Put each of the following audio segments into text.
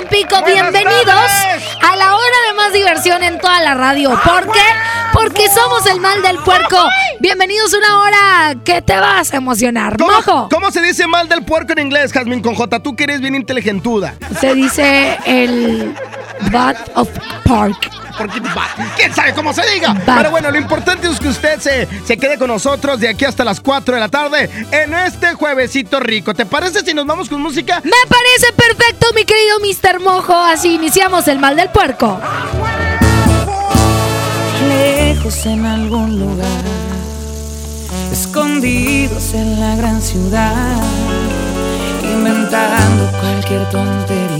Tampico. Bienvenidos a la hora de más diversión en toda la radio. ¿Por qué? Porque somos el mal del puerco. Bienvenidos a una hora que te vas a emocionar. Mojo. ¿Cómo se dice mal del puerco en inglés, Jasmine con J? Tú que eres bien inteligentuda. Se dice el butt of park. Porque, ¿Quién sabe cómo se diga? Va. Pero bueno, lo importante es que usted se, se quede con nosotros de aquí hasta las 4 de la tarde en este juevesito rico. ¿Te parece si nos vamos con música? Me parece perfecto, mi querido Mr. Mojo. Así iniciamos el mal del puerco. lejos en algún lugar, escondidos en la gran ciudad, inventando cualquier tontería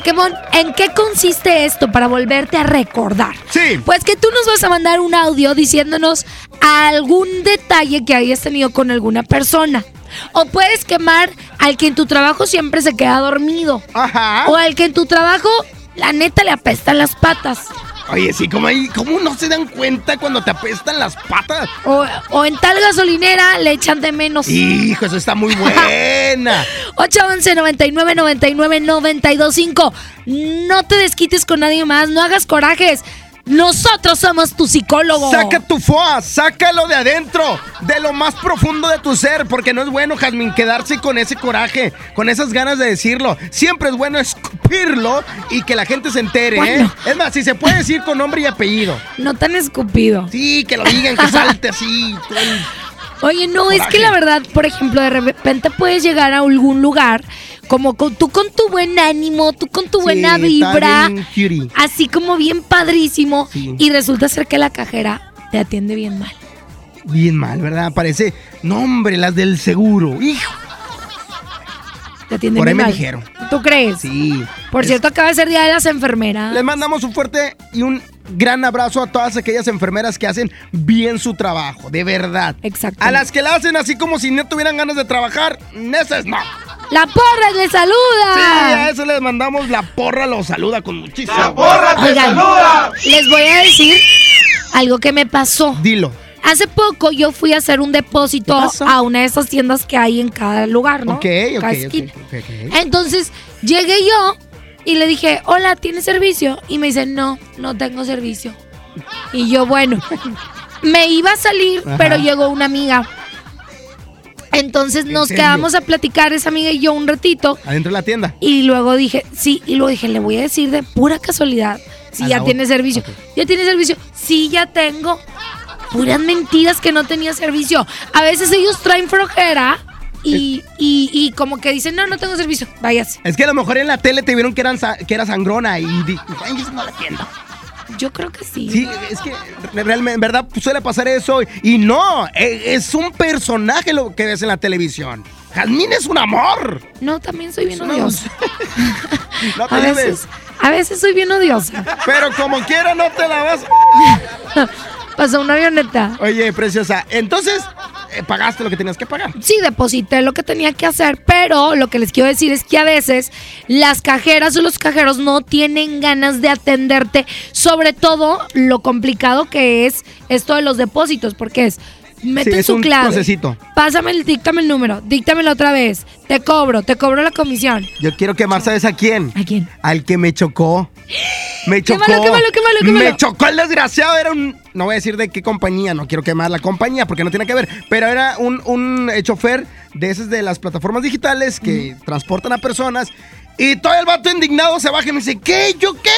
Quemón. ¿En qué consiste esto para volverte a recordar? Sí. Pues que tú nos vas a mandar un audio diciéndonos algún detalle que hayas tenido con alguna persona. O puedes quemar al que en tu trabajo siempre se queda dormido. Ajá. O al que en tu trabajo la neta le apestan las patas. Oye, sí, ¿cómo, hay, ¿cómo no se dan cuenta cuando te apestan las patas? O, o en tal gasolinera le echan de menos. Hijo, eso está muy buena. 811 99 99 925. No te desquites con nadie más, no hagas corajes. Nosotros somos tu psicólogo. Saca tu foa, sácalo de adentro, de lo más profundo de tu ser, porque no es bueno, Jazmín, quedarse con ese coraje, con esas ganas de decirlo. Siempre es bueno escupirlo y que la gente se entere, Bueno. ¿eh? Es más, si se puede decir con nombre y apellido. No tan escupido. Sí, que lo digan, que salte así. Oye, no, es que la verdad, por ejemplo, de repente puedes llegar a algún lugar como con, tú con tu buen ánimo, tú con tu buena Sí, vibra, así como bien padrísimo, Sí. y resulta ser que la cajera te atiende bien mal. Bien mal, ¿verdad? Parece, no hombre, las del seguro. Hijo. Te atiende Por ahí bien me mal. dijeron. ¿Tú crees? Sí. Por Es- cierto, acaba de ser Día de las Enfermeras. Les mandamos un fuerte y un gran abrazo a todas aquellas enfermeras que hacen bien su trabajo, de verdad. Exacto. A las que la hacen así como si no tuvieran ganas de trabajar, esas no. ¡La porra le saluda! Sí, a eso les mandamos la porra, los saluda con muchísimo. Oigan, les voy a decir algo que me pasó. Dilo. Hace poco yo fui a hacer un depósito a una de esas tiendas que hay en cada lugar, ¿no? Ok, ok, Cada ok, esquina. ok, ok. Entonces llegué yo y le dije, hola, ¿tienes servicio? Y me dice, no, no tengo servicio. Y yo, bueno, me iba a salir, Ajá. pero llegó una amiga. Entonces ¿En nos serio? quedamos a platicar esa amiga y yo un ratito. Adentro de la tienda. Y luego dije, sí, y luego dije, le voy a decir de pura casualidad si A ya tiene otra. servicio. ¿Ya tiene servicio? Sí, ya tengo. Puras mentiras que no tenía servicio. A veces ellos traen flojera y, y, y como que dicen, no, no tengo servicio, váyase. Es que a lo mejor en la tele te vieron que, eran que era sangrona y no la atiendo. Yo creo que sí. Sí, es que realmente, en verdad, suele pasar eso. Y no, e- es un personaje lo que ves en la televisión. Jazmín es un amor. No, también soy bien odiosa. No te A veces, a veces soy bien odiosa. Pero como quiera no te la vas. Pasó una avioneta. Oye, preciosa, entonces eh, pagaste lo que tenías que pagar. Sí, deposité lo que tenía que hacer, pero lo que les quiero decir es que a veces las cajeras o los cajeros no tienen ganas de atenderte, sobre todo lo complicado que es esto de los depósitos, porque es meten Sí, es su un clave, procesito. pásame el, díctame el número, díctamelo otra vez, te cobro, te cobro la comisión. Yo quiero quemar, ¿sabes a quién? ¿A quién? Al que me chocó. Me chocó. Quémalo, quémalo, quémalo, quémalo. Me chocó el desgraciado. Era un. No voy a decir de qué compañía, no quiero quemar la compañía porque no tiene que ver. Pero era un, un eh, chofer de esas de las plataformas digitales que transportan a personas. Y todo el vato indignado se baja y me dice: ¿Qué? ¿Yo qué?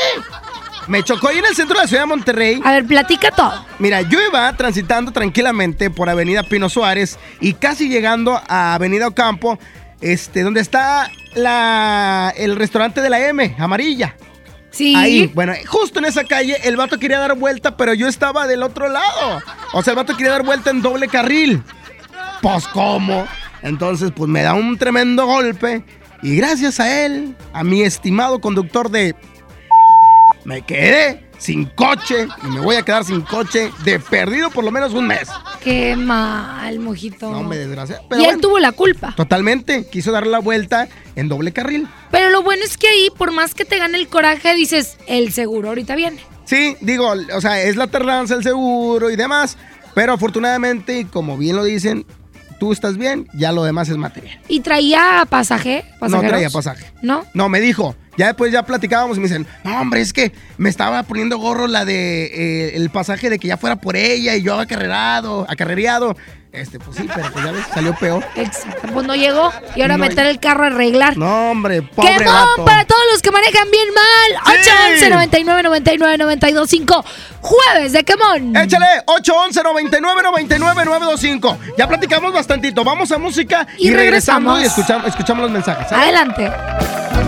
Me chocó ahí en el centro de la ciudad de Monterrey. A ver, platica todo. Mira, yo iba transitando tranquilamente por Avenida Pino Suárez y casi llegando a Avenida Ocampo, este, donde está la, el restaurante de la M, amarilla. Sí. Ahí, bueno, justo en esa calle, el vato quería dar vuelta, pero yo estaba del otro lado. O sea, el vato quería dar vuelta en doble carril. Pues, ¿cómo? Entonces, pues me da un tremendo golpe. Y gracias a él, a mi estimado conductor de... Me quedé sin coche y me voy a quedar sin coche de perdido por lo menos un mes. Qué mal, mojito. No, me desgracia. y él bueno, tuvo la culpa. totalmente. Quiso dar la vuelta en doble carril. Pero lo bueno es que ahí, por más que te gane el coraje, dices, el seguro ahorita viene. Sí, digo, o sea, es la tardanza, el seguro y demás. Pero afortunadamente, y como bien lo dicen, tú estás bien, ya lo demás es material. ¿Y traía pasaje? No traía pasaje. ¿No? No, me dijo Ya después ya platicábamos y me dicen, no, hombre, es que me estaba poniendo gorro la de eh, el pasaje de que ya fuera por ella y yo acarrerado, acarrereado. Este, pues sí, pero pues ya ves, salió peor. Exacto, pues no llegó. Y ahora No meter el carro a arreglar. No, hombre, pobre ¡Quemón vato. para todos los que manejan bien mal! Sí. 811 99 99 92 5 Jueves de quemón. Échale 811 99 99 925. Ya platicamos bastantito. Vamos a música y, Y regresamos regresamos. y escuchamos, escuchamos los mensajes. ¿sale? Adelante.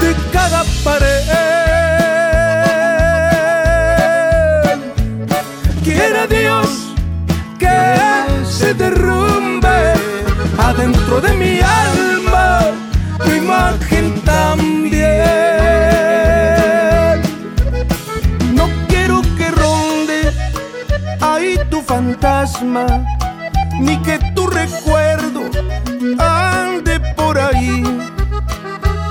de cada pared. Quiera Dios que se derrumbe adentro de mi alma tu imagen también. No quiero que ronde ahí tu fantasma, ni que tu recuerdo ande por ahí.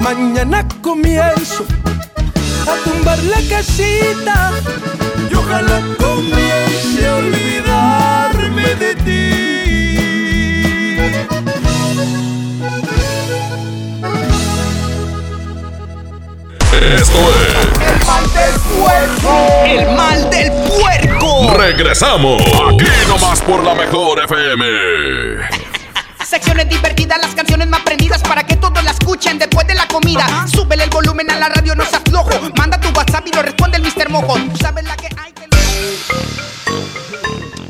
Mañana comienzo a tumbar la casita y ojalá comience a olvidarme de ti. Esto es El mal del puerco. Regresamos. Aquí nomás por la mejor FM. Secciones divertidas, las canciones más prendidas para que todos la escuchen después de la comida. Súbele el volumen a la radio, no seas flojo. Manda tu WhatsApp y lo responde el Mr. Mojo. Tú sabes la que...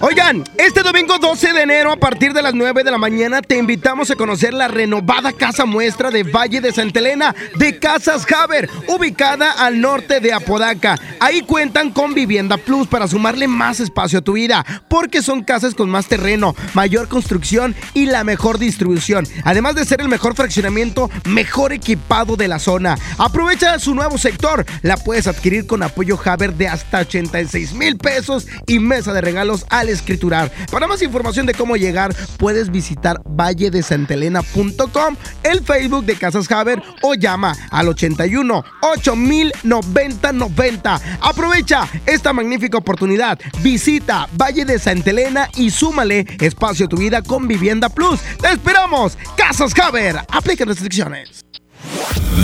Oigan, este domingo 12 de enero a partir de las 9 de la mañana te invitamos a conocer la renovada casa muestra de Valle de Santa Elena de Casas Haber, ubicada al norte de Apodaca. Ahí cuentan con Vivienda Plus para sumarle más espacio a tu vida, porque son casas con más terreno, mayor construcción y la mejor distribución, además de ser el mejor fraccionamiento mejor equipado de la zona. Aprovecha su nuevo sector, la puedes adquirir con apoyo Haber de hasta 86 mil pesos y mesa de regalos al escriturar. Para más información de cómo llegar, puedes visitar valledesantelena.com, el Facebook de Casas Haber o llama al 81 8000 90 90. Aprovecha esta magnífica oportunidad. Visita Valle de Santa Elena y súmale espacio a tu vida con Vivienda Plus. ¡Te esperamos! Casas Haber. Aplica restricciones.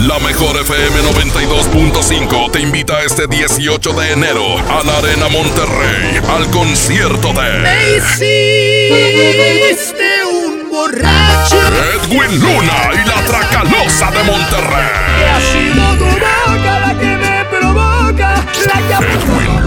La mejor FM 92.5 te invita este 18 de enero a la Arena Monterrey al concierto de hiciste un borracho. Edwin Luna y la Tracalosa de Monterrey. Ha sido tu boca la que me provoca, la que Edwin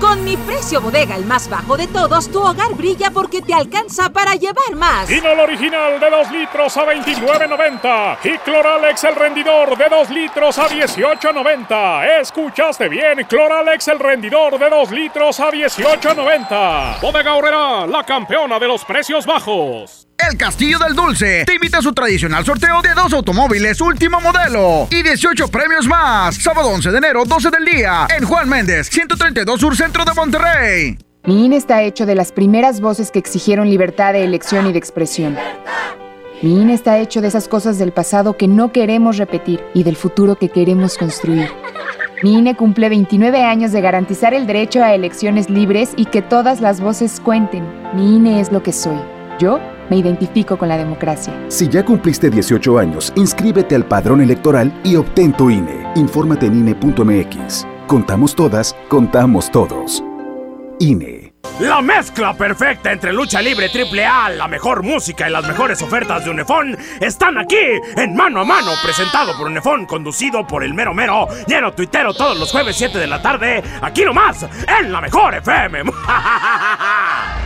Con mi precio bodega, el más bajo de todos, tu hogar brilla porque te alcanza para llevar más. Vinol original de 2 litros a 29.90 y Cloralex el rendidor de 2 litros a 18.90. Escuchaste bien, Cloralex el rendidor de 2 litros a 18.90. Bodega Horrera, la campeona de los precios bajos. El Castillo del Dulce te invita a su tradicional sorteo de dos automóviles último modelo y 18 premios más. Sábado 11 de enero, 12 del día, en Juan Méndez, 132 Sur Centro de Monterrey. Mi INE está hecho de las primeras voces que exigieron libertad de elección y de expresión. Mi INE está hecho de esas cosas del pasado que no queremos repetir y del futuro que queremos construir. Mi INE cumple 29 años de garantizar el derecho a elecciones libres y que todas las voces cuenten. Mi INE es lo que soy. Yo me identifico con la democracia. Si ya cumpliste 18 años, inscríbete al padrón electoral y obtén tu INE. Infórmate en INE.mx. Contamos todas, contamos todos. INE. La mezcla perfecta entre lucha libre AAA, la mejor música y las mejores ofertas de Unefón están aquí en Mano a Mano, presentado por Unefón, conducido por el mero mero, lleno tuitero todos los jueves 7 de la tarde, aquí nomás, en la mejor FM.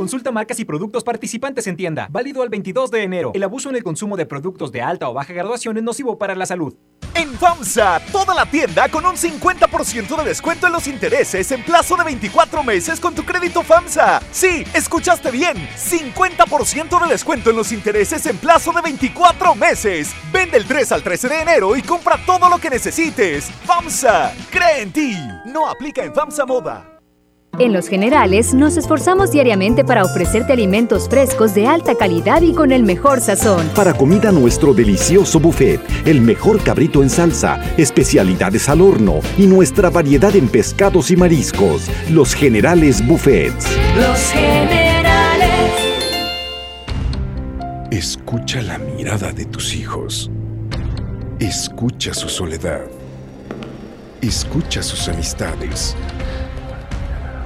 Consulta marcas y productos participantes en tienda. Válido al 22 de enero. El abuso en el consumo de productos de alta o baja graduación es nocivo para la salud. En FAMSA, toda la tienda con un 50% de descuento en los intereses en plazo de 24 meses con tu crédito FAMSA. Sí, escuchaste bien. 50% de descuento en los intereses en plazo de 24 meses. Vende el 3 al 13 de enero y compra todo lo que necesites. FAMSA, cree en ti. No aplica en FAMSA Moda. En Los Generales nos esforzamos diariamente para ofrecerte alimentos frescos de alta calidad y con el mejor sazón. Para comida nuestro delicioso buffet, el mejor cabrito en salsa, especialidades al horno y nuestra variedad en pescados y mariscos. Los Generales Buffets. Los Generales. Escucha la mirada de tus hijos. Escucha su soledad. Escucha sus amistades.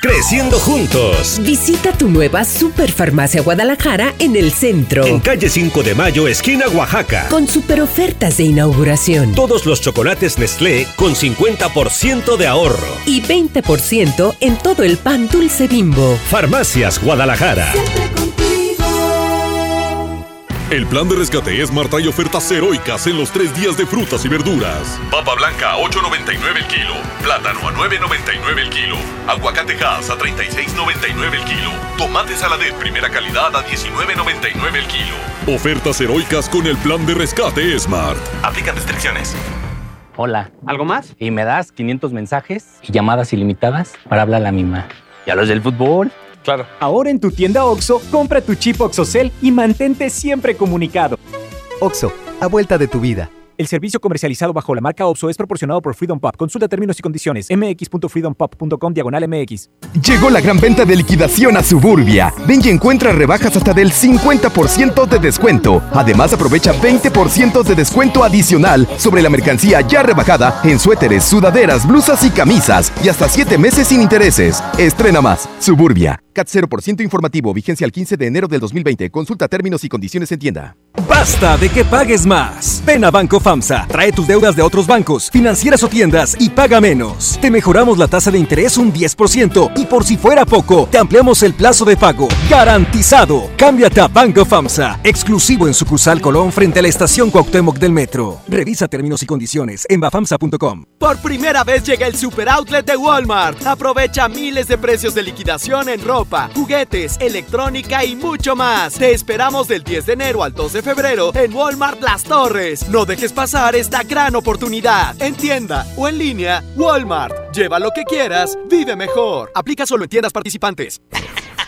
Creciendo juntos. Visita tu nueva Superfarmacia Guadalajara en el centro. En calle 5 de Mayo, esquina Oaxaca. Con super ofertas de inauguración. Todos los chocolates Nestlé con 50% de ahorro. Y 20% en todo el pan dulce bimbo. Farmacias Guadalajara. El plan de rescate Smart trae ofertas heroicas en los tres días de frutas y verduras. Papa blanca a 8.99 el kilo. Plátano a 9.99 el kilo. Aguacate Hass a 36.99 el kilo. Tomate saladet primera calidad a 19.99 el kilo. Ofertas heroicas con el plan de rescate Smart. Aplican restricciones. Hola. ¿Algo más? Y me das 500 mensajes y llamadas ilimitadas para hablar a la misma. ¿Y a los del fútbol? Claro. Ahora en tu tienda OXO, compra tu chip OXOCEL y mantente siempre comunicado. OXO, a vuelta de tu vida. El servicio comercializado bajo la marca OPSO es proporcionado por Freedom Pop. Consulta términos y condiciones. mx.freedompop.com diagonal mx. Llegó la gran venta de liquidación a Suburbia. Ven y encuentra rebajas hasta del 50% de descuento. Además aprovecha 20% de descuento adicional sobre la mercancía ya rebajada en suéteres, sudaderas, blusas y camisas. Y hasta 7 meses sin intereses. Estrena más. Suburbia. CAT 0% informativo. Vigencia el 15 de enero del 2020. Consulta términos y condiciones en tienda. Basta de que pagues más. Ven a Banco FAMSA, trae tus deudas de otros bancos, financieras o tiendas y paga menos. Te mejoramos la tasa de interés un 10% y por si fuera poco, te ampliamos el plazo de pago. Garantizado. Cámbiate a Banco FAMSA, exclusivo en sucursal Colón frente a la estación Cuauhtémoc del Metro. Revisa términos y condiciones en bafamsa.com. Por primera vez llega el super outlet de Walmart. Aprovecha miles de precios de liquidación en ropa, juguetes, electrónica y mucho más. Te esperamos del 10 de enero al 2 de febrero en Walmart Las Torres. No dejes pasar esta gran oportunidad. En tienda o en línea, Walmart. Lleva lo que quieras, vive mejor. Aplica solo en tiendas participantes.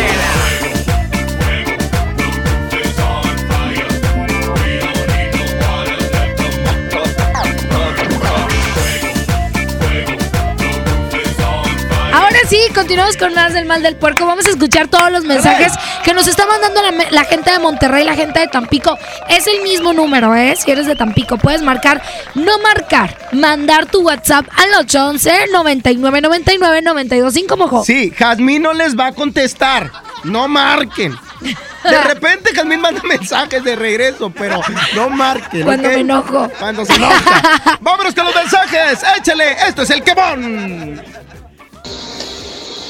Sí, continuamos con más del mal del puerco. Vamos a escuchar todos los mensajes que nos está mandando la, la gente de Monterrey, la gente de Tampico. Es el mismo número, ¿eh? Si eres de Tampico, puedes marcar, no marcar, mandar tu WhatsApp al 811 99 99 925 mojo. Sí, Jazmín no les va a contestar. No marquen. De repente Jazmín manda mensajes de regreso, pero no marquen. Cuando ¿ok? me enojo. Cuando se enoja. Vámonos con los mensajes. Échale. Esto es el quemón.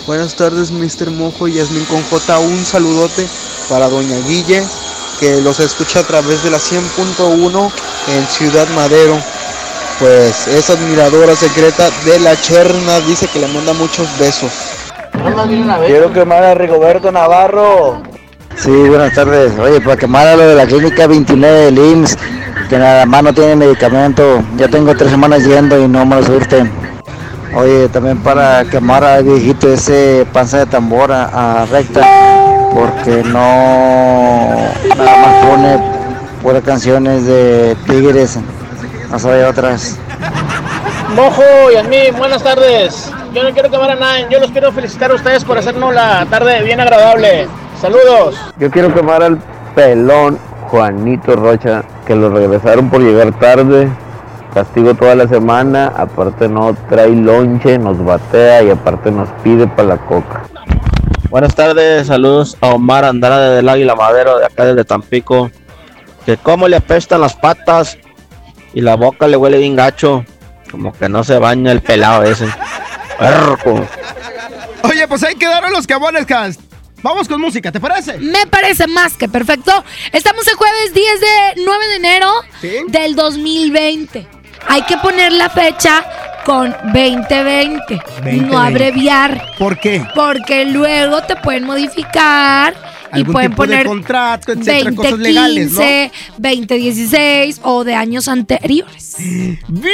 Buenas tardes, Mr. Mojo y Yasmin con J. Un saludote para Doña Guille, que los escucha a través de la 100.1 en Ciudad Madero. Pues es admiradora secreta de la Cherna, dice que le manda muchos besos. Quiero quemar a Rigoberto Navarro. Sí, buenas tardes. Oye, para quemar a lo de la clínica 29 del IMSS, que nada más no tiene medicamento. Ya tengo tres semanas yendo y no me lo surten. Oye, también para quemar al viejito ese panza de tambora a recta, porque no nada más pone puras canciones de tigres, no sabe otras. Mojo y a mí, buenas tardes. Yo no quiero quemar a nadie, yo los quiero felicitar a ustedes por hacernos la tarde bien agradable. Saludos. Yo quiero quemar al pelón Juanito Rocha, que lo regresaron por llegar tarde. Castigo toda la semana, aparte no trae lonche, nos batea y aparte nos pide para la coca. Buenas tardes, saludos a Omar Andrade del Águila Madero de acá desde Tampico. Que cómo le apestan las patas y la boca le huele bien gacho. Como que no se baña el pelado ese. Perco. Oye, pues ahí quedaron los quemones, Hans. Vamos con música, ¿te parece? Me parece más que perfecto. Estamos el jueves 10 de 9 de enero del 2020. Hay que poner la fecha con 2020, no 2020. abreviar. ¿Por qué? Porque luego te pueden modificar y Algún pueden tipo de poner contrato, etcétera, cosas legales, ¿no? 2015, 2016 o de años anteriores. Bien,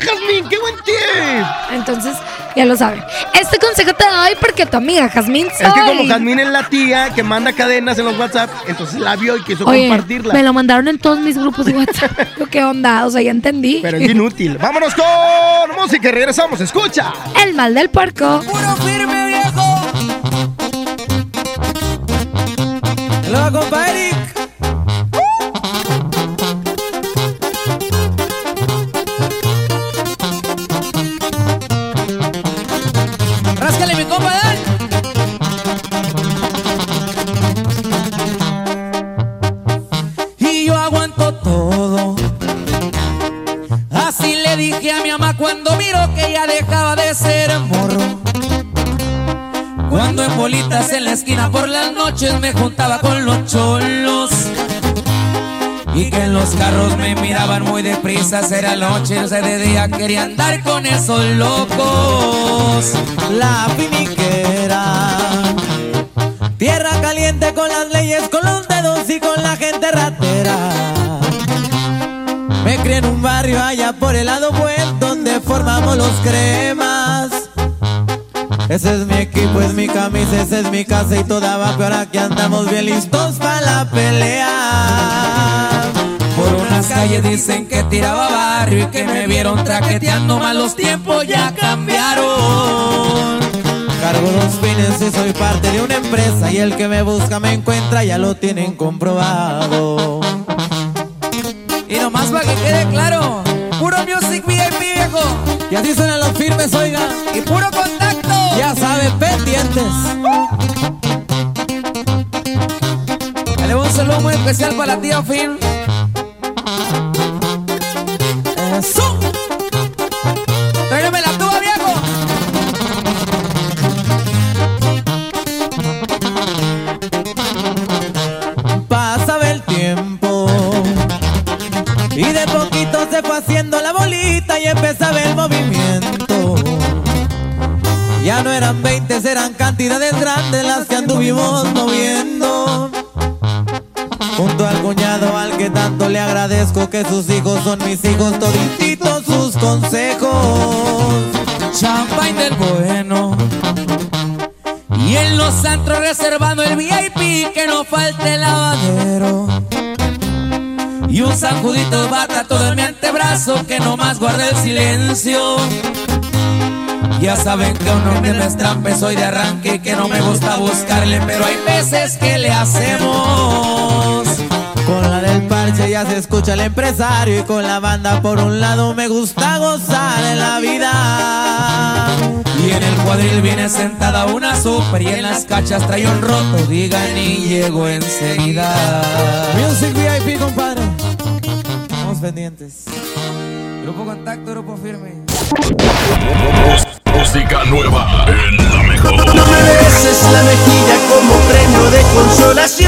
Jazmín, qué buen tip. Entonces, ya lo saben. Este consejo te doy porque tu amiga Jazmín soy. Es que como Jazmín es la tía que manda cadenas en los WhatsApp, entonces la vio y quiso Oye, compartirla. me lo mandaron en todos mis grupos de WhatsApp. ¿Qué onda? O sea, ya entendí. Pero es inútil. Vámonos con música y regresamos. Escucha. El mal del puerco. firme, viejo. Lo compa Eric. Ráscale, mi compa, dale. Y yo aguanto todo. Así le dije a mi mamá cuando miró que ya dejaba de ser morro. Cuando en bolitas en la esquina por las noches me juntaba con los carros me miraban muy deprisa, era noche, o sea, de día quería andar con esos locos. La finiquera. Tierra caliente con las leyes, con los dedos y con la gente ratera. Me crié en un barrio allá por el lado buen donde formamos los cremas. Ese es mi equipo, es mi camisa, esa es mi casa y toda va pero que andamos bien listos para la pelea. Calles dicen que tiraba barrio y que me vieron traqueteando mal los tiempos ya cambiaron. Cargo los fines y soy parte de una empresa y el que me busca me encuentra, ya lo tienen comprobado. Y nomás para que quede claro, puro music VIP viejo. Y así suenan los firmes, oiga. Y puro contacto. Ya saben, pendientes. Dale un saludo muy especial para la tía Fin. Eso. La tuba, viejo. Pasaba el tiempo y de poquito se fue haciendo la bolita y empezaba el movimiento. Ya no eran 20, eran cantidades grandes las que anduvimos que sus hijos son mis hijos, todititos sus consejos. Champagne del bueno. Y en los antros reservando el VIP, que no falte el lavadero. Y un sacudito de bata todo en mi antebrazo, que no más guarde el silencio. Ya saben que uno me estrampe, soy de arranque que no me gusta buscarle, pero hay veces que le hacemos. Con la del parche ya se escucha el empresario y con la banda por un lado me gusta gozar en la vida. Y en el cuadril viene sentada una super y en las cachas trae un roto, digan y llego enseguida. Music VIP, compadre. Estamos pendientes. Grupo Contacto, Grupo Firme. Música nueva en la mejor. No me beses la mejilla como premio de consolación.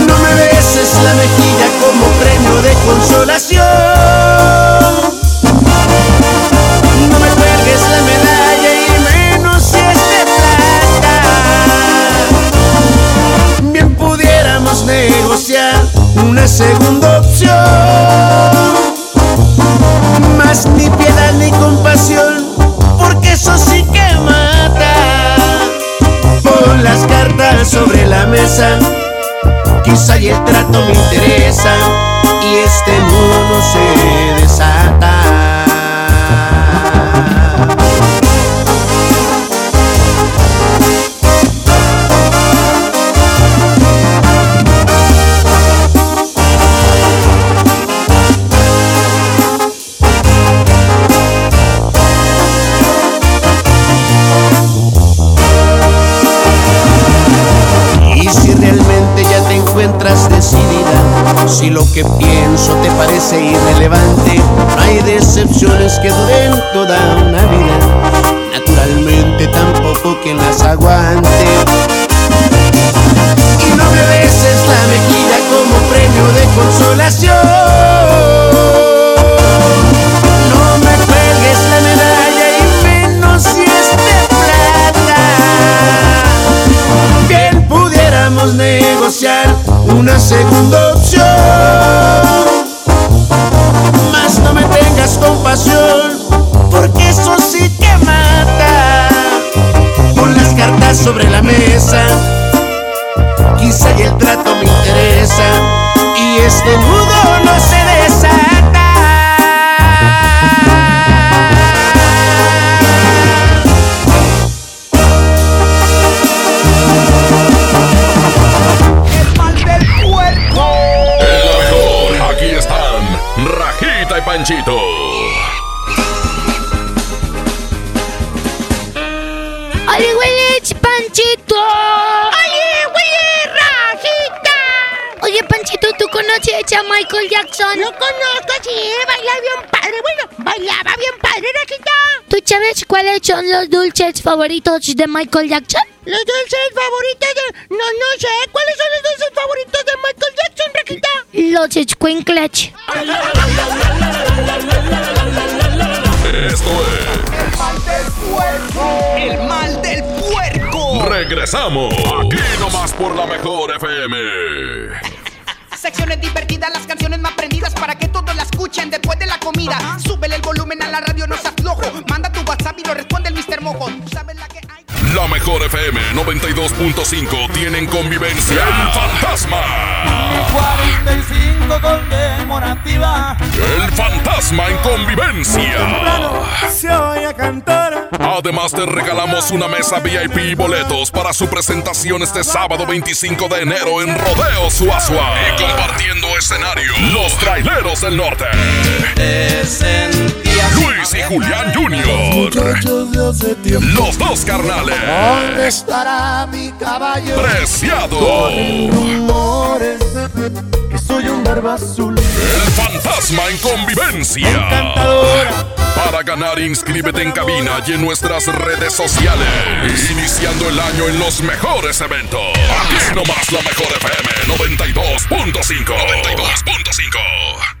La mejilla como premio de consolación. No me cuelgues la medalla y menos si es de. Bien pudiéramos negociar una segunda opción. Más ni piedad ni compasión, porque eso sí que mata. Pon las cartas sobre la mesa quizá y el trato me interesa y este mundo se desata. Que pienso te parece irrelevante, no hay decepciones que duren toda una vida. Naturalmente tampoco quien las aguante. Y no me beses la mejilla como premio de consolación. Favoritos de Michael Jackson? Los dulces favoritos de... No, no sé. ¿Cuáles son los dulces favoritos de Michael Jackson, Rajita? Los squinkles. Esto es El mal del puerco. Regresamos. Aquí nomás por la mejor FM. Secciones divertidas, las canciones más prendidas para que todos la escuchen después de la comida. Mejor FM 92.5 tienen convivencia El Fantasma. 45 conmemorativa. El Fantasma en convivencia. Se oye cantar. Además te regalamos una mesa VIP y boletos para su presentación este sábado 25 de enero en Rodeo Suazua. Y compartiendo escenario, los traileros del norte. Luis y Julián Jr. Los dos carnales. ¿Dónde estará mi caballo? Preciado. Que soy un barba azul. El fantasma en convivencia. Para ganar, inscríbete en cabina y en nuestras redes sociales. Iniciando el año en los mejores eventos. Aquí nomás la mejor FM 92.5. 92.5.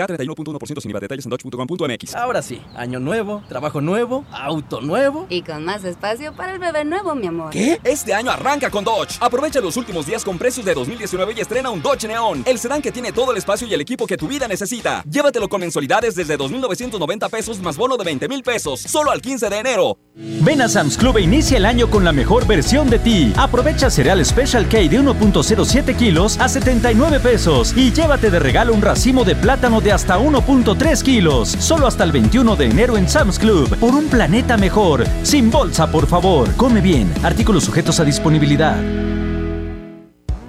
K31.1% sin IVA. Detalles en dodge.com.mx. Ahora sí, año nuevo, trabajo nuevo, auto nuevo. Y con más espacio para el bebé nuevo, mi amor. ¿Qué? Este año arranca con Dodge. Aprovecha los últimos días con precios de 2019 y estrena un Dodge Neon, el sedán que tiene todo el espacio y el equipo que tu vida necesita. Llévatelo con mensualidades desde 2.990 pesos más bono de 20 mil pesos, solo al 15 de enero. Ven a Sam's Club e inicia el año con la mejor versión de ti. Aprovecha cereal Special K de 1.07 kilos a 79 pesos y llévate de regalo un racimo de plátano de hasta 1.3 kilos. Solo hasta el 21 de enero en Sam's Club. Por un planeta mejor. Sin bolsa, por favor. Come bien. Artículos sujetos a disponibilidad.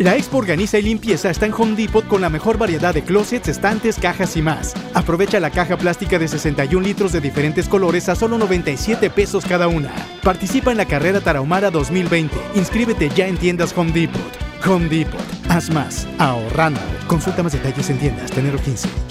La Expo Organiza y Limpieza está en Home Depot con la mejor variedad de closets, estantes, cajas y más. Aprovecha la caja plástica de 61 litros de diferentes colores a solo 97 pesos cada una. Participa en la carrera Tarahumara 2020. Inscríbete ya en tiendas Home Depot. Home Depot. Haz más. Ahorrando. Consulta más detalles en tiendas. Tenero 15.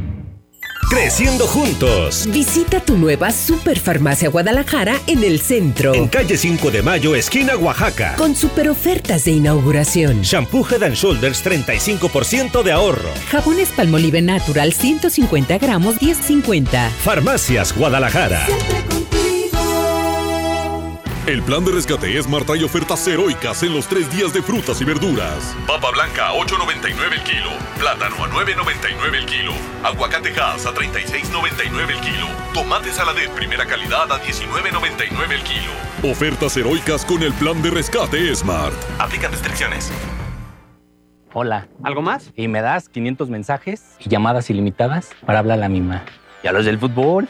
Creciendo juntos. Visita tu nueva Superfarmacia Guadalajara en el centro. En calle 5 de Mayo, esquina Oaxaca. Con super ofertas de inauguración. Shampoo Head and Shoulders 35% de ahorro. Jabones Palmolive Natural 150 gramos 10.50. Farmacias Guadalajara. El plan de rescate es Marta y ofertas heroicas en los tres días de frutas y verduras. Papa blanca a 8.99 el kilo. Plátano a 9.99 el kilo. Aguacate Hass a 36.99 el kilo. Tomate saladet primera calidad a 19.99 el kilo. Ofertas heroicas con el plan de rescate Smart. Aplican restricciones. Hola. ¿Algo más? Y me das 500 mensajes y llamadas ilimitadas para hablar a la misma. ¿Y a los del fútbol?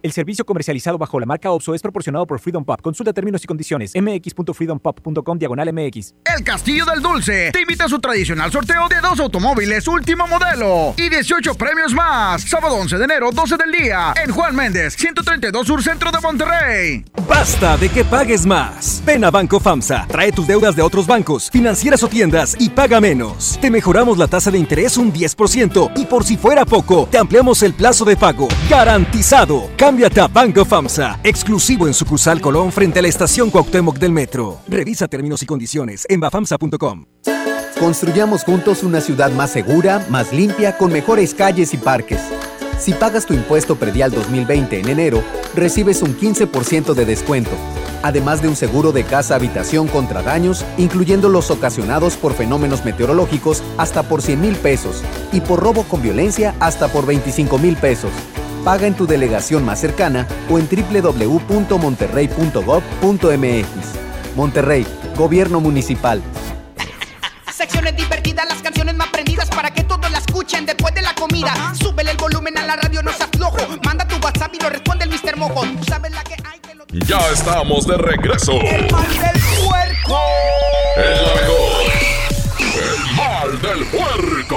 El servicio comercializado bajo la marca OPSO es proporcionado por Freedom Pop. Consulta términos y condiciones. mx.freedompop.com diagonal mx. El Castillo del Dulce te invita a su tradicional sorteo de dos automóviles último modelo y 18 premios más. Sábado 11 de enero, 12 del día, en Juan Méndez, 132 Sur Centro de Monterrey. Basta de que pagues más. Ven a Banco FAMSA, trae tus deudas de otros bancos, financieras o tiendas y paga menos. Te mejoramos la tasa de interés un 10% y por si fuera poco, te ampliamos el plazo de pago. Garantizado. Cámbiate Banco FAMSA, exclusivo en sucursal Colón frente a la estación Cuauhtémoc del Metro. Revisa términos y condiciones en bafamsa.com. Construyamos juntos una ciudad más segura, más limpia, con mejores calles y parques. Si pagas tu impuesto predial 2020 en enero, recibes un 15% de descuento, además de un seguro de casa-habitación contra daños, incluyendo los ocasionados por fenómenos meteorológicos hasta por 100 mil pesos y por robo con violencia hasta por 25 mil pesos. Paga en tu delegación más cercana o en www.monterrey.gov.mx. Monterrey, Gobierno Municipal. Secciones divertidas, las canciones más prendidas para que todos la escuchen después de la comida. Súbele el volumen a la radio, no se aflojo. Manda tu WhatsApp y lo responde el Mr. Mojo. Tú sabes la que hay. Ya estamos de regreso. El mal del puerco. El. El mal del puerco.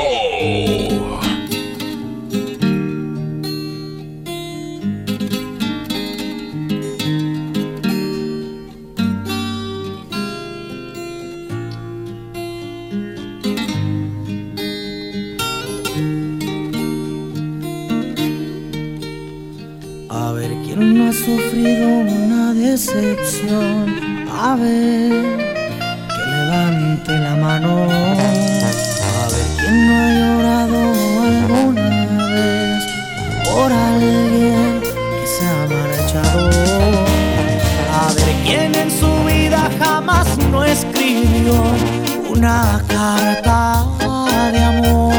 A ver quién no ha sufrido una decepción. A ver que levante la mano. A ver quién no ha llorado alguna vez por alguien que se ha marchado. A ver quién en su vida jamás no escribió una carta de amor.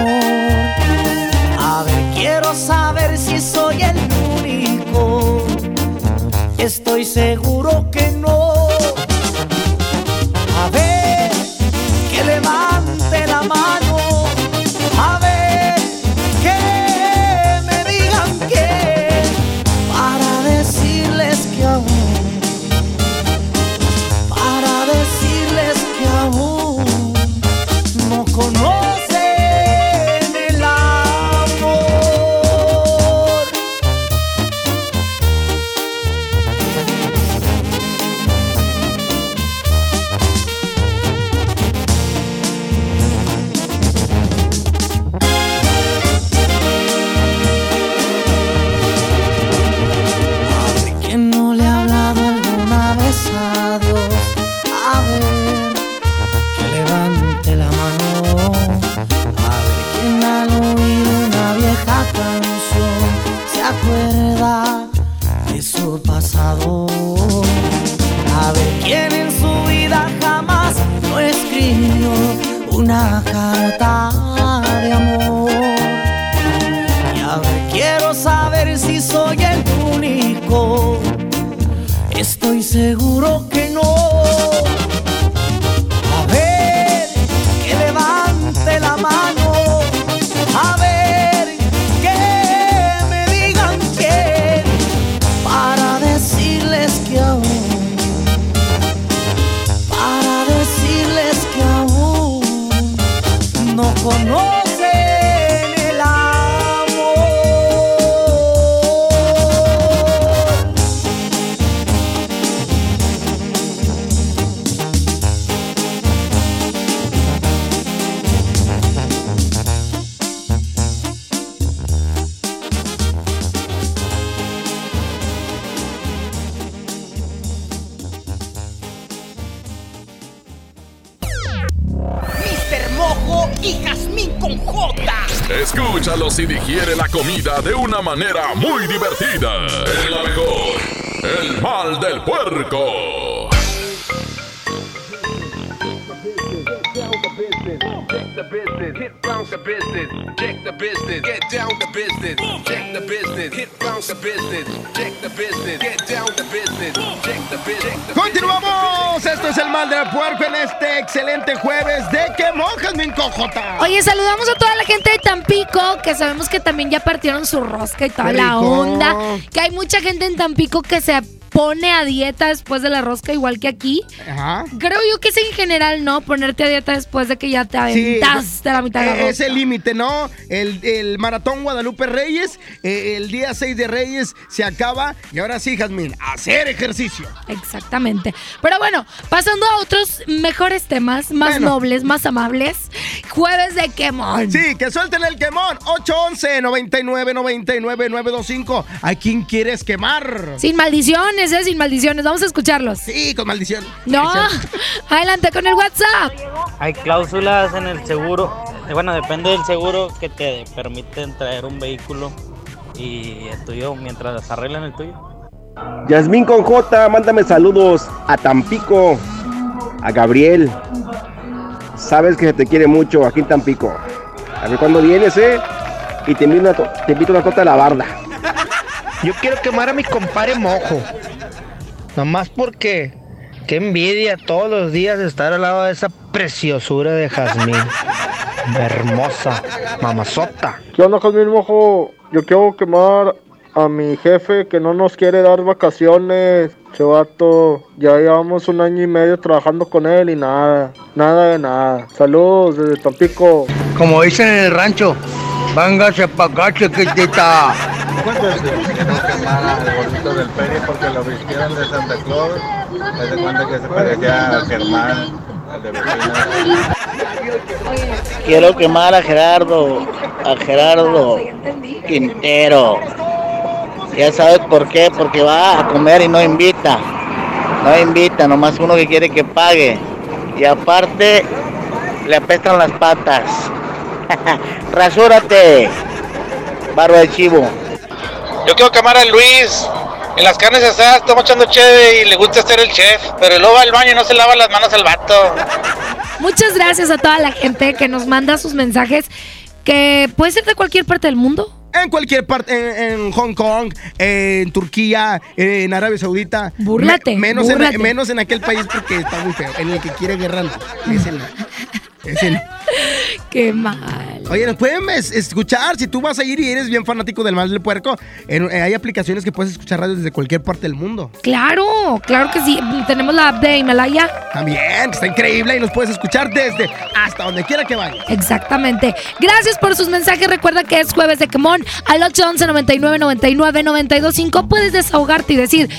A ver, quiero saber si soy el único. Estoy seguro que no. Quiero saber si soy el único. Estoy seguro que no. Y digiere la comida de una manera muy divertida. Es la mejor. El mal del puerco. The business, check the business, get down the business, check the business, hit bounce the business, check the business, get down the business, check the business. Continuamos. Esto es el mal del puerco en este excelente jueves de que mojas mi cojota. Oye, saludamos a toda la gente de Tampico, que sabemos que también ya partieron su rosca y toda la onda. Que hay mucha gente en Tampico que se pone a dieta después de la rosca, igual que aquí. Ajá. Creo yo que es en general, ¿no? Ponerte a dieta después de que ya te Sí, aventaste la mitad de la eh, rosca. Es el límite, ¿no? El, el maratón Guadalupe Reyes, eh, el día 6 de Reyes se acaba. Y ahora sí, Jazmín, hacer ejercicio. Exactamente. Pero bueno, pasando a otros mejores temas, más Bueno. nobles, más amables. Jueves de quemón. Sí, que suelten el quemón. 811 99 99 925. ¿A quién quieres quemar? Sin maldiciones, ¿eh? Sin maldiciones. Vamos a escucharlos. Sí, con maldición. No, adelante con el WhatsApp. Hay cláusulas en el seguro. eh, Bueno, depende del seguro que te permiten traer un vehículo y el tuyo mientras arreglan el tuyo. Yasmín con J, mándame saludos a Tampico, a Gabriel. Sabes que se te quiere mucho aquí en Tampico. A ver cuándo vienes, ¿eh? Y te invito una, te invito una torta a la barda. Yo quiero quemar a mi compadre mojo. Nomás porque Qué envidia todos los días estar al lado de esa preciosura de Jazmín. Hermosa, mamazota. ¿Qué onda, Jazmín Mojo? Yo quiero quemar a mi jefe que no nos quiere dar vacaciones. Chevato, ya llevamos un año y medio trabajando con él y nada, nada de nada. Saludos desde Tampico. Como dicen en el rancho, vángase pa' acá, chiquitita. quemar al gordito del Peri porque lo vistieron de Santa Claus. Desde cuando que se parecía a Germán, al de vecinos. Quiero quemar a Gerardo, a Gerardo Quintero. Ya sabes por qué, porque va a comer y no invita. No invita, nomás uno que quiere que pague. Y aparte, le apestan las patas. Rasúrate, barba de chivo. Yo quiero quemar a Luis. En las carnes asadas estamos echando cheve y le gusta ser el chef, pero luego va al baño y no se lava las manos al vato. Muchas gracias a toda la gente que nos manda sus mensajes, que puede ser de cualquier parte del mundo. En cualquier parte, en, en Hong Kong, en Turquía, en Arabia Saudita. Búrlate, menos, búrlate. En, menos en aquel país porque está muy feo. En el que quiere guerra, no. Qué mal. Oye, nos pueden es- escuchar si tú vas a ir y eres bien fanático del mal del puerco. en- eh, hay aplicaciones que puedes escuchar radio desde cualquier parte del mundo. Claro, claro que sí. Tenemos la app de Himalaya. También, está increíble y nos puedes escuchar desde hasta donde quiera que vayas. Exactamente. Gracias por sus mensajes. Recuerda que es jueves de Quemón. Al 811 99 99 925 puedes desahogarte y decir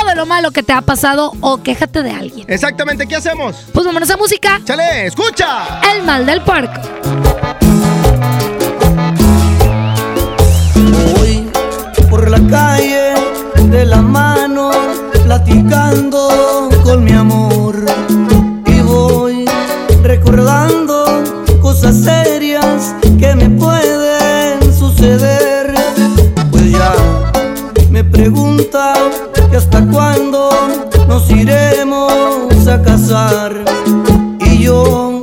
todo lo malo que te ha pasado o quéjate de alguien. Exactamente, ¿qué hacemos? Pues vámonos a música. ¡Chale, escucha! El mal del puerco. Voy por la calle de la mano platicando con mi amor y voy recordando cosas serias que me pueden suceder pues ya me pregunta que hasta cuándo nos iremos a casar y yo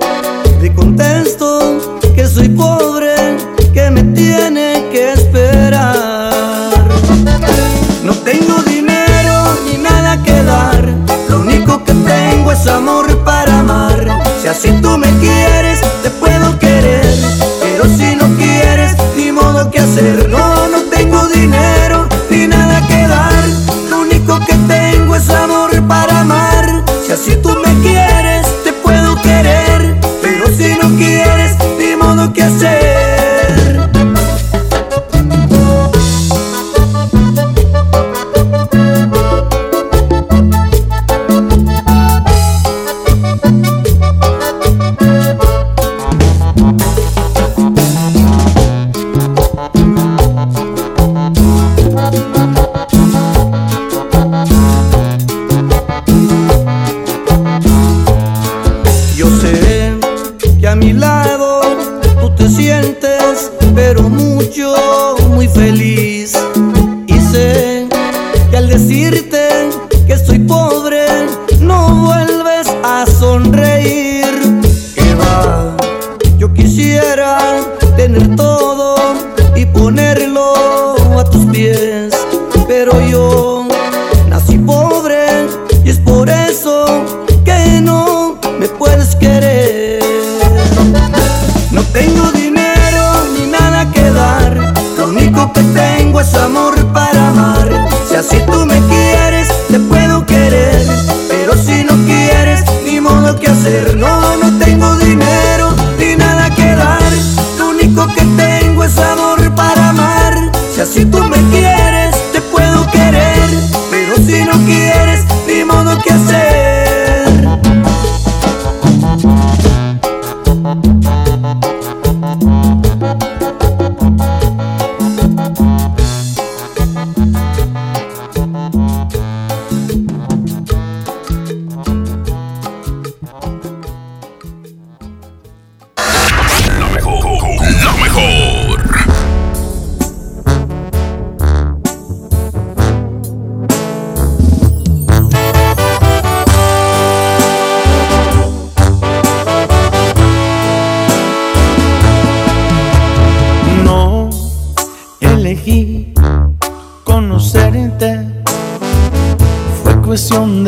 le contesto que soy pobre, que me tiene que esperar. No tengo dinero ni nada que dar, lo único que tengo es amor para amar. Si así tú me quieres,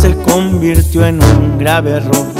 se convirtió en un grave error.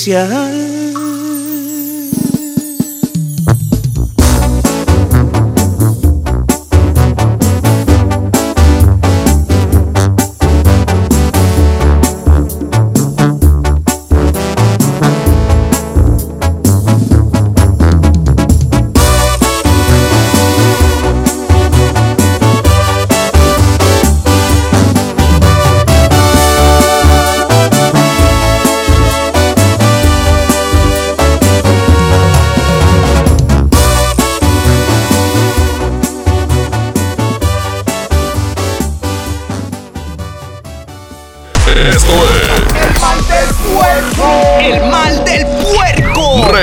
Oficial?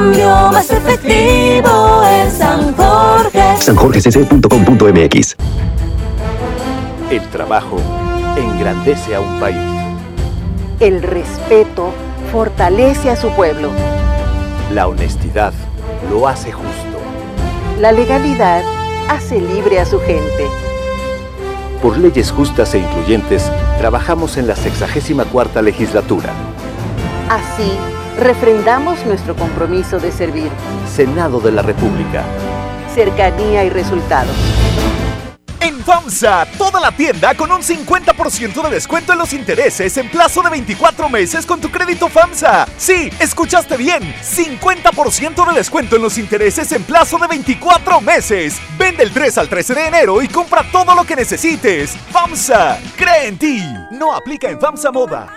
Cambio más efectivo en San Jorge. sanjorgecc.com.mx El trabajo engrandece a un país. El respeto fortalece a su pueblo. La honestidad lo hace justo. La legalidad hace libre a su gente. Por leyes justas e incluyentes, trabajamos en la 64 legislatura. Así, refrendamos nuestro compromiso de servir. Senado de la República. Cercanía y resultados. En FAMSA, toda la tienda con un 50% de descuento en los intereses en plazo de 24 meses con tu crédito FAMSA. Sí, escuchaste bien, 50% de descuento en los intereses en plazo de 24 meses. Vende el 3 al 13 de enero y compra todo lo que necesites. FAMSA, cree en ti. No aplica en FAMSA Moda.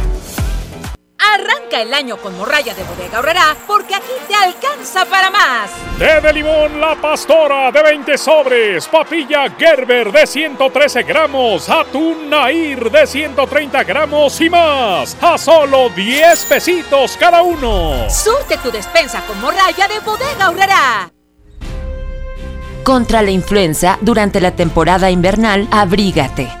Arranca el año con morralla de bodega horrera porque aquí te alcanza para más. Té de limón La Pastora de 20 sobres, papilla Gerber de 113 gramos, atún Nair de 130 gramos y más. A solo 10 pesitos cada uno. Surte tu despensa con morralla de bodega horrera. Contra la influenza, durante la temporada invernal, abrígate.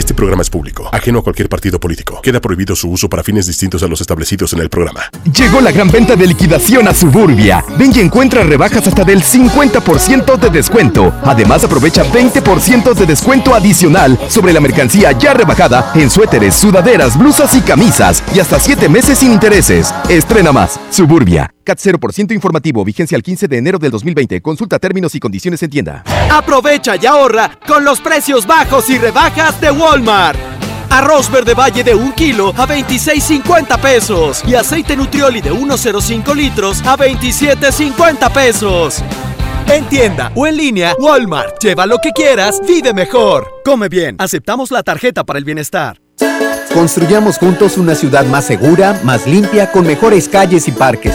Este programa es público, ajeno a cualquier partido político. Queda prohibido su uso para fines distintos a los establecidos en el programa. Llegó la gran venta de liquidación a Suburbia. Ven y encuentra rebajas hasta del 50% de descuento. Además, aprovecha 20% de descuento adicional sobre la mercancía ya rebajada en suéteres, sudaderas, blusas y camisas. Y hasta 7 meses sin intereses. Estrena más. Suburbia. CAT 0% informativo. Vigencia el 15 de enero del 2020. Consulta términos y condiciones en tienda. Aprovecha y ahorra con los precios bajos y rebajas de Walmart. Arroz verde valle de 1 kilo a 26.50 pesos y aceite nutrioli de 1.05 litros a 27.50 pesos. En tienda o en línea, Walmart. Lleva lo que quieras, vive mejor. Come bien, aceptamos la tarjeta para el bienestar. Construyamos juntos una ciudad más segura, más limpia, con mejores calles y parques.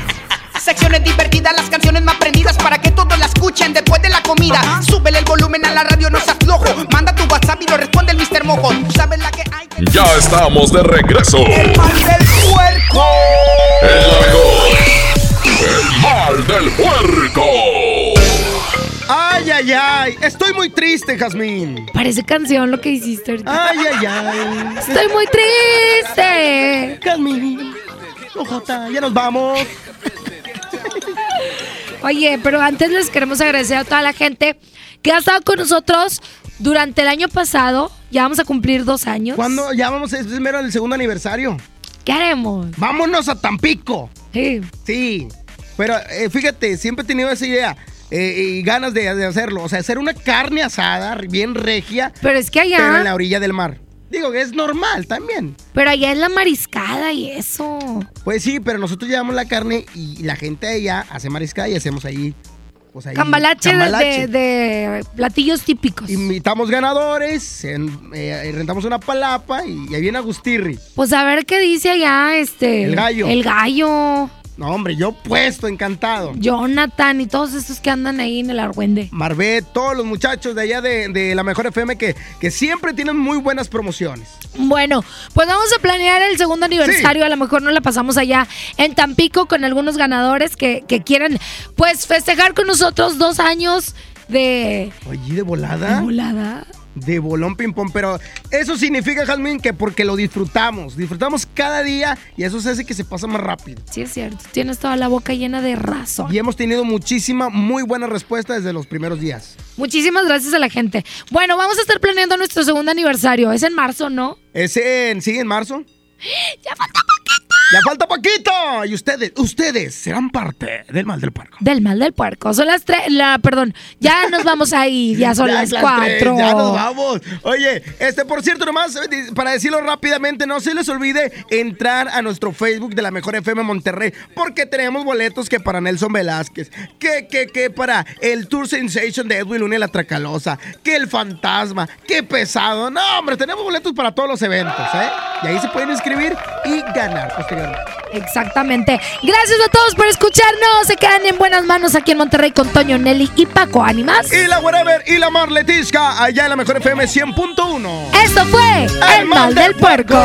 Secciones divertidas, las canciones más prendidas para que todos la escuchen después de la comida. Súbele el volumen a la radio, no seas flojo. Manda tu WhatsApp y lo responde el Mr. Mojo. Tú sabes la que hay. Ya estamos de regreso. El mal del puerco. El mejor. El mal del puerco. Ay, ay, ay. Estoy muy triste, Jazmín. Parece canción lo que hiciste ahorita. Ay, ay, ay. Estoy muy triste. Jazmín. Ojota, ya nos vamos. Oye, pero antes les queremos agradecer a toda la gente que ha estado con nosotros durante el año pasado. Ya vamos a cumplir dos años. ¿Cuándo? Ya vamos, es primero el segundo aniversario. ¿Qué haremos? Vámonos a Tampico. Sí. Sí. Pero eh, fíjate, siempre he tenido esa idea. eh, y ganas de, de hacerlo. O sea, hacer una carne asada bien regia. Pero es que allá- Pero en la orilla del mar. Digo que es normal también. Pero allá es la mariscada y eso. Pues sí, pero nosotros llevamos la carne y la gente de allá hace mariscada y hacemos ahí. Pues ahí Cambalache, de- cambalache. De, de platillos típicos. Invitamos ganadores, en- eh, rentamos una palapa y ahí viene Agustirri. Pues a ver qué dice allá este. El gallo. El gallo. No, hombre, yo puesto, encantado. Jonathan y todos estos que andan ahí en el Argüende. Marvet, todos los muchachos de allá de, de la Mejor FM que, que siempre tienen muy buenas promociones. Bueno, pues vamos a planear el segundo aniversario. A lo mejor nos la pasamos allá en Tampico con algunos ganadores que, que quieran, pues, festejar con nosotros dos años de. Oye, de volada. De volada. De bolón ping-pong, pero eso significa, Jasmine, que porque lo disfrutamos. Disfrutamos cada día y eso se hace que se pasa más rápido. Sí, es cierto. Tienes toda la boca llena de razón. Y hemos tenido muchísima, muy buena respuesta desde los primeros días. Muchísimas gracias a la gente. Bueno, vamos a estar planeando nuestro segundo aniversario. Es en marzo, ¿no? ¿Es en, sí, en marzo? ¡Ya falta! Ya falta poquito. Y ustedes, ustedes serán parte del mal del puerco. Del mal del puerco. Son las tres, la, perdón, ya nos vamos a ir, ya son las cuatro. ya nos vamos. Oye, este, por cierto, nomás, eh, para decirlo rápidamente, no se les olvide entrar a nuestro Facebook de la Mejor FM Monterrey, porque tenemos boletos que para Nelson Velázquez, que, que, que para el Tour Sensation de Edwin Luna y la Tracalosa, que el Fantasma, que pesado. No, hombre, tenemos boletos para todos los eventos, ¿eh? Y ahí se pueden inscribir y ganar posteriormente. Exactamente. Gracias a todos por escucharnos. Se quedan en buenas manos aquí en Monterrey con Toño Nelly y Paco Ánimas. Y la Whatever y la Marletisca, allá en la Mejor FM 100.1. Esto fue El, Mal del Puerco.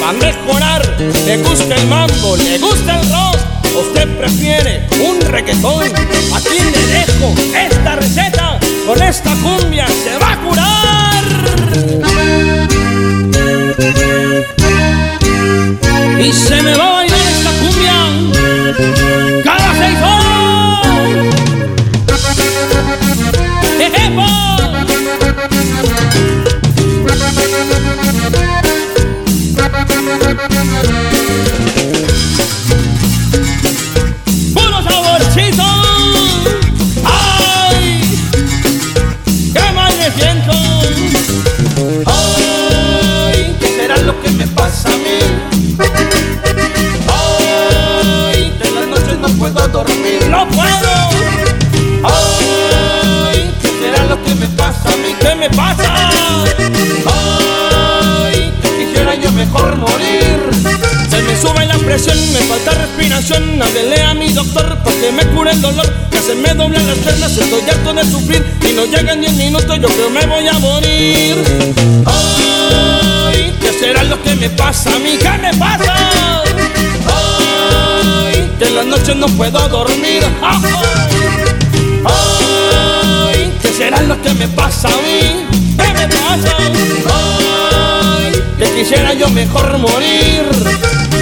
Va a mejorar. Le gusta el mambo, le gusta el rock. Usted prefiere un reggaetón. Aquí le dejo esta receta. Con esta cumbia se va a curar. Y se me va que me pasa mí? ¿Qué me pasa? Ay, que en las noches no puedo dormir. Ay, ¿qué será lo que me pasa a mí? ¿Qué me pasa? Ay, que quisiera yo mejor morir.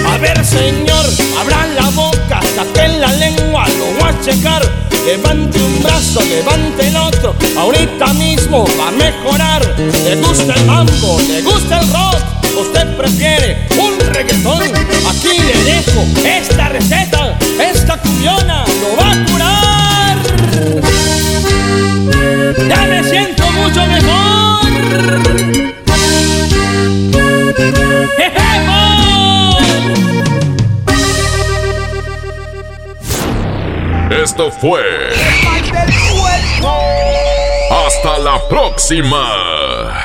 A ver, señor, abran la boca, saquen la lengua, lo voy a checar. Levante un brazo, levante el otro, ahorita mismo va a mejorar. Le gusta el mambo, le gusta el rock, usted prefiere un reggaetón. Aquí le dejo esta receta, esta cumbiona lo va a curar. Ya me siento mucho mejor. ¡Jejejo! Esto fue. Hasta la próxima.